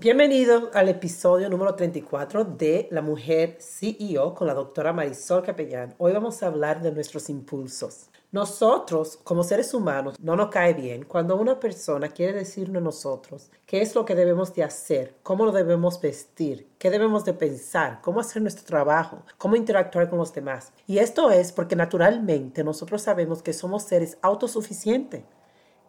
Bienvenido al episodio número 34 de La Mujer CEO con la doctora Marisol Capellán. Hoy vamos a hablar de nuestros impulsos. Nosotros, como seres humanos, no nos cae bien cuando una persona quiere decirnos nosotros qué es lo que debemos de hacer, cómo lo debemos vestir, qué debemos de pensar, cómo hacer nuestro trabajo, cómo interactuar con los demás. Y esto es porque naturalmente nosotros sabemos que somos seres autosuficientes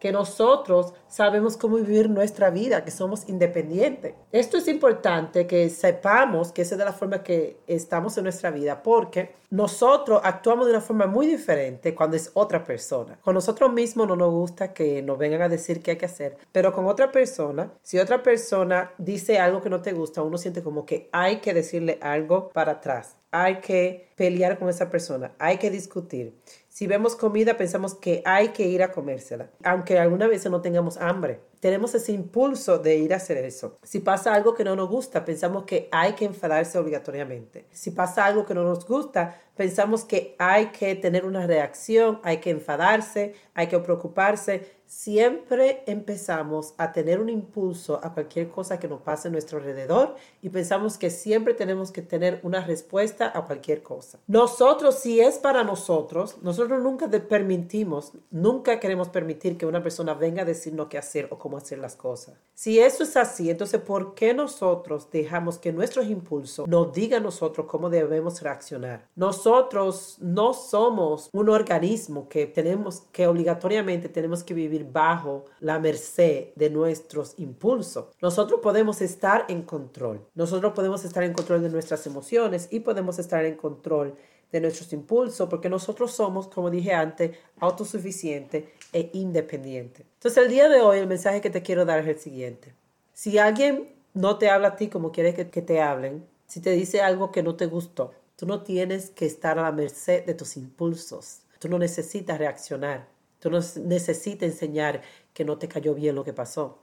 que nosotros sabemos cómo vivir nuestra vida, que somos independientes. Esto es importante que sepamos que esa es de la forma que estamos en nuestra vida, porque nosotros actuamos de una forma muy diferente cuando es otra persona. Con nosotros mismos no nos gusta que nos vengan a decir qué hay que hacer, pero con otra persona, si otra persona dice algo que no te gusta, uno siente como que hay que decirle algo para atrás hay que pelear con esa persona, hay que discutir. Si vemos comida, pensamos que hay que ir a comérsela, aunque alguna vez no tengamos hambre. Tenemos ese impulso de ir a hacer eso. Si pasa algo que no nos gusta, pensamos que hay que enfadarse obligatoriamente. Si pasa algo que no nos gusta, pensamos que hay que tener una reacción, hay que enfadarse, hay que preocuparse siempre empezamos a tener un impulso a cualquier cosa que nos pase a nuestro alrededor y pensamos que siempre tenemos que tener una respuesta a cualquier cosa. Nosotros, si es para nosotros, nosotros nunca permitimos, nunca queremos permitir que una persona venga a decirnos qué hacer o cómo hacer las cosas. Si eso es así, entonces, ¿por qué nosotros dejamos que nuestros impulsos nos digan a nosotros cómo debemos reaccionar? Nosotros no somos un organismo que tenemos que obligatoriamente tenemos que vivir bajo la merced de nuestros impulsos. Nosotros podemos estar en control. Nosotros podemos estar en control de nuestras emociones y podemos estar en control de nuestros impulsos porque nosotros somos, como dije antes, autosuficientes e independientes. Entonces el día de hoy el mensaje que te quiero dar es el siguiente. Si alguien no te habla a ti como quieres que te hablen, si te dice algo que no te gustó, tú no tienes que estar a la merced de tus impulsos. Tú no necesitas reaccionar. Tú no necesitas enseñar que no te cayó bien lo que pasó.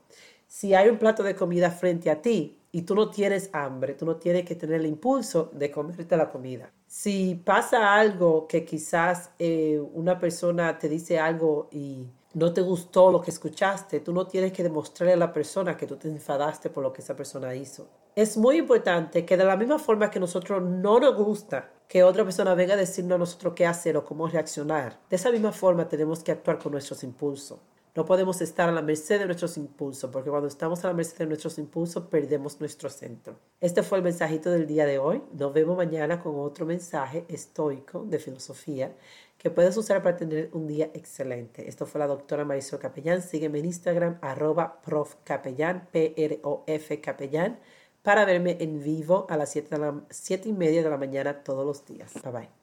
Si hay un plato de comida frente a ti y tú no tienes hambre, tú no tienes que tener el impulso de comerte la comida. Si pasa algo que quizás eh, una persona te dice algo y no te gustó lo que escuchaste, tú no tienes que demostrarle a la persona que tú te enfadaste por lo que esa persona hizo. Es muy importante que de la misma forma que nosotros no nos gusta que otra persona venga a decirnos a nosotros qué hacer o cómo reaccionar, de esa misma forma tenemos que actuar con nuestros impulsos. No podemos estar a la merced de nuestros impulsos, porque cuando estamos a la merced de nuestros impulsos perdemos nuestro centro. Este fue el mensajito del día de hoy. Nos vemos mañana con otro mensaje estoico de filosofía que puedes usar para tener un día excelente. Esto fue la doctora Marisol Capellán. Sígueme en Instagram, arroba profcapellán, P-R-O-F capellán, para verme en vivo a las 7, de la, 7 y media de la mañana todos los días. Bye bye.